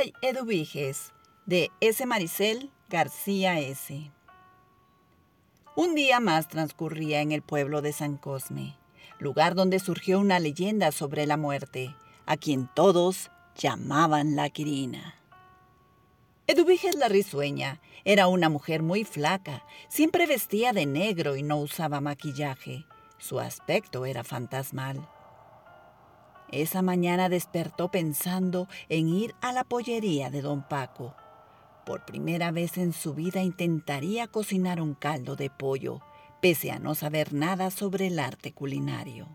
Ay Eduviges, de S. Maricel García S. Un día más transcurría en el pueblo de San Cosme, lugar donde surgió una leyenda sobre la muerte, a quien todos llamaban la Quirina. Eduviges la risueña era una mujer muy flaca, siempre vestía de negro y no usaba maquillaje. Su aspecto era fantasmal. Esa mañana despertó pensando en ir a la pollería de don Paco. Por primera vez en su vida intentaría cocinar un caldo de pollo, pese a no saber nada sobre el arte culinario.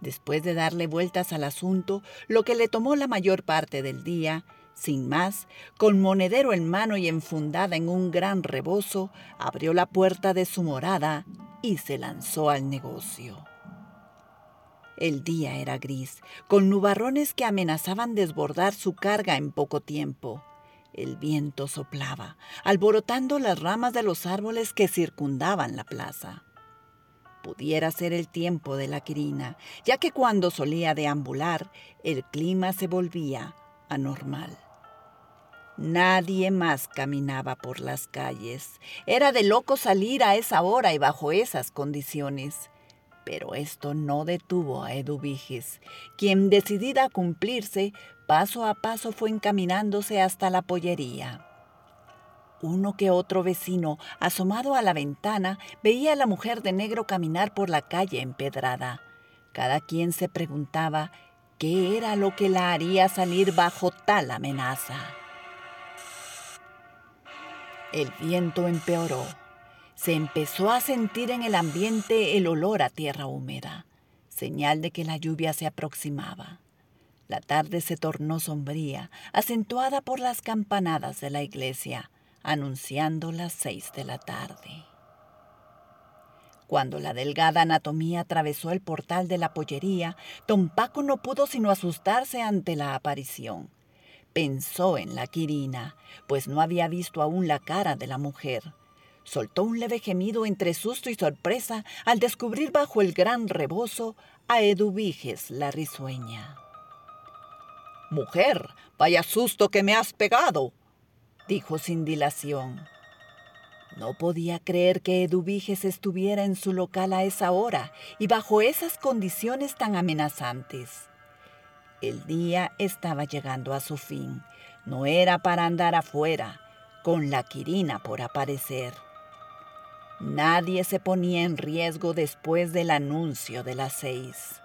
Después de darle vueltas al asunto, lo que le tomó la mayor parte del día, sin más, con monedero en mano y enfundada en un gran rebozo, abrió la puerta de su morada y se lanzó al negocio. El día era gris, con nubarrones que amenazaban desbordar su carga en poco tiempo. El viento soplaba, alborotando las ramas de los árboles que circundaban la plaza. Pudiera ser el tiempo de la Quirina, ya que cuando solía deambular, el clima se volvía anormal. Nadie más caminaba por las calles. Era de loco salir a esa hora y bajo esas condiciones. Pero esto no detuvo a Eduviges, quien decidida a cumplirse, paso a paso fue encaminándose hasta la pollería. Uno que otro vecino, asomado a la ventana, veía a la mujer de negro caminar por la calle empedrada. Cada quien se preguntaba qué era lo que la haría salir bajo tal amenaza. El viento empeoró. Se empezó a sentir en el ambiente el olor a tierra húmeda, señal de que la lluvia se aproximaba. La tarde se tornó sombría, acentuada por las campanadas de la iglesia, anunciando las seis de la tarde. Cuando la delgada anatomía atravesó el portal de la pollería, don Paco no pudo sino asustarse ante la aparición. Pensó en la Quirina, pues no había visto aún la cara de la mujer. Soltó un leve gemido entre susto y sorpresa al descubrir bajo el gran rebozo a Eduviges la risueña. Mujer, vaya susto que me has pegado, dijo sin dilación. No podía creer que Eduviges estuviera en su local a esa hora y bajo esas condiciones tan amenazantes. El día estaba llegando a su fin. No era para andar afuera, con la Quirina por aparecer. Nadie se ponía en riesgo después del anuncio de las seis.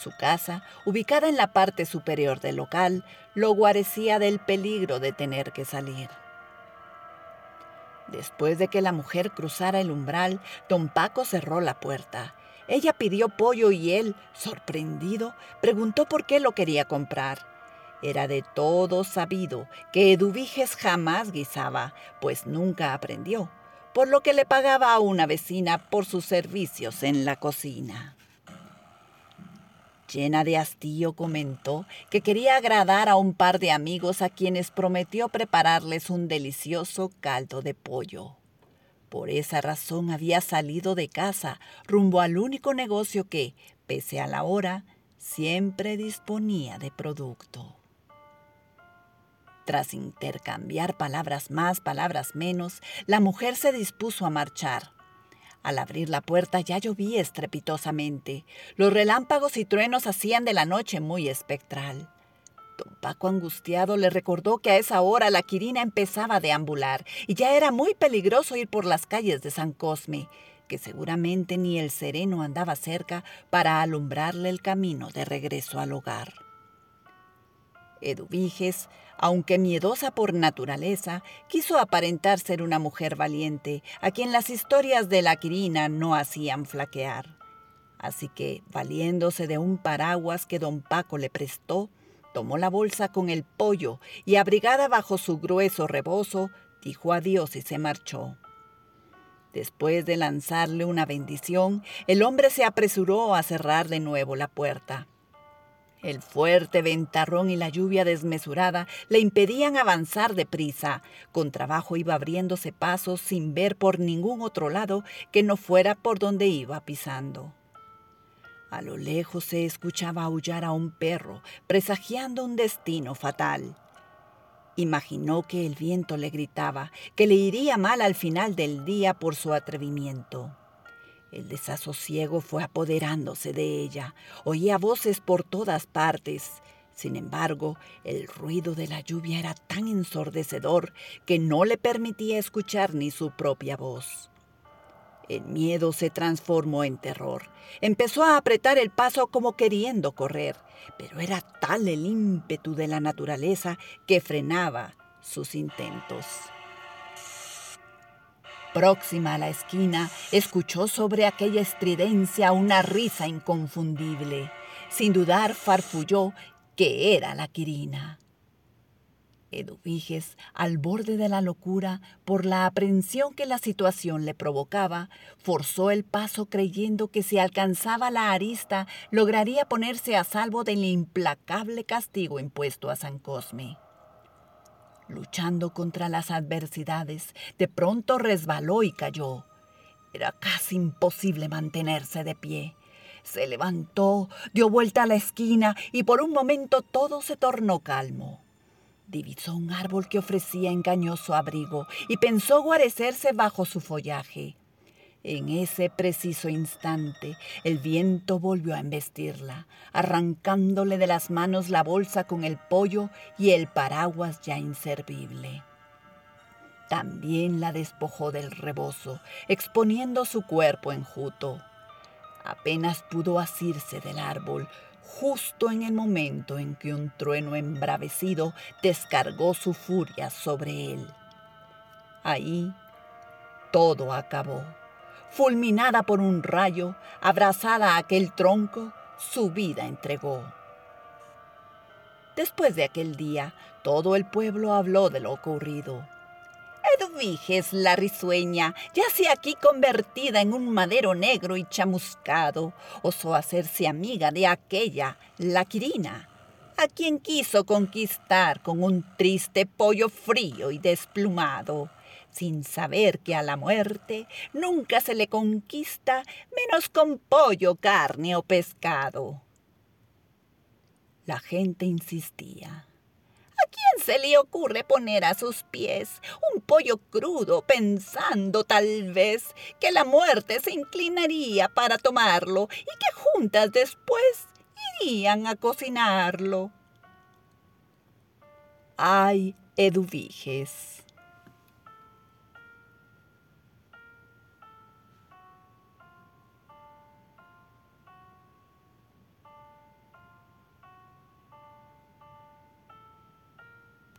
Su casa, ubicada en la parte superior del local, lo guarecía del peligro de tener que salir. Después de que la mujer cruzara el umbral, don Paco cerró la puerta ella pidió pollo y él, sorprendido, preguntó por qué lo quería comprar. Era de todo sabido que Eduviges jamás guisaba, pues nunca aprendió, por lo que le pagaba a una vecina por sus servicios en la cocina. Llena de hastío comentó que quería agradar a un par de amigos a quienes prometió prepararles un delicioso caldo de pollo. Por esa razón había salido de casa rumbo al único negocio que, pese a la hora, siempre disponía de producto. Tras intercambiar palabras más, palabras menos, la mujer se dispuso a marchar. Al abrir la puerta ya llovía estrepitosamente. Los relámpagos y truenos hacían de la noche muy espectral. Don Paco angustiado le recordó que a esa hora la Quirina empezaba a deambular y ya era muy peligroso ir por las calles de San Cosme, que seguramente ni el sereno andaba cerca para alumbrarle el camino de regreso al hogar. Eduviges, aunque miedosa por naturaleza, quiso aparentar ser una mujer valiente, a quien las historias de la Quirina no hacían flaquear. Así que, valiéndose de un paraguas que don Paco le prestó, tomó la bolsa con el pollo y abrigada bajo su grueso rebozo, dijo adiós y se marchó. Después de lanzarle una bendición, el hombre se apresuró a cerrar de nuevo la puerta. El fuerte ventarrón y la lluvia desmesurada le impedían avanzar deprisa. Con trabajo iba abriéndose pasos sin ver por ningún otro lado que no fuera por donde iba pisando. A lo lejos se escuchaba aullar a un perro, presagiando un destino fatal. Imaginó que el viento le gritaba, que le iría mal al final del día por su atrevimiento. El desasosiego fue apoderándose de ella. Oía voces por todas partes. Sin embargo, el ruido de la lluvia era tan ensordecedor que no le permitía escuchar ni su propia voz. El miedo se transformó en terror. Empezó a apretar el paso como queriendo correr, pero era tal el ímpetu de la naturaleza que frenaba sus intentos. Próxima a la esquina, escuchó sobre aquella estridencia una risa inconfundible. Sin dudar, farfulló que era la Quirina. Eduviges, al borde de la locura, por la aprensión que la situación le provocaba, forzó el paso creyendo que si alcanzaba la arista lograría ponerse a salvo del implacable castigo impuesto a San Cosme. Luchando contra las adversidades, de pronto resbaló y cayó. Era casi imposible mantenerse de pie. Se levantó, dio vuelta a la esquina y por un momento todo se tornó calmo. Divisó un árbol que ofrecía engañoso abrigo y pensó guarecerse bajo su follaje. En ese preciso instante, el viento volvió a embestirla, arrancándole de las manos la bolsa con el pollo y el paraguas ya inservible. También la despojó del rebozo, exponiendo su cuerpo enjuto. Apenas pudo asirse del árbol, justo en el momento en que un trueno embravecido descargó su furia sobre él. Ahí todo acabó. Fulminada por un rayo, abrazada a aquel tronco, su vida entregó. Después de aquel día, todo el pueblo habló de lo ocurrido. Edviges la risueña, yace aquí convertida en un madero negro y chamuscado, osó hacerse amiga de aquella, la Quirina, a quien quiso conquistar con un triste pollo frío y desplumado, sin saber que a la muerte nunca se le conquista menos con pollo, carne o pescado. La gente insistía. ¿A quién se le ocurre poner a sus pies un pollo crudo pensando tal vez que la muerte se inclinaría para tomarlo y que juntas después irían a cocinarlo? Ay, Eduviges.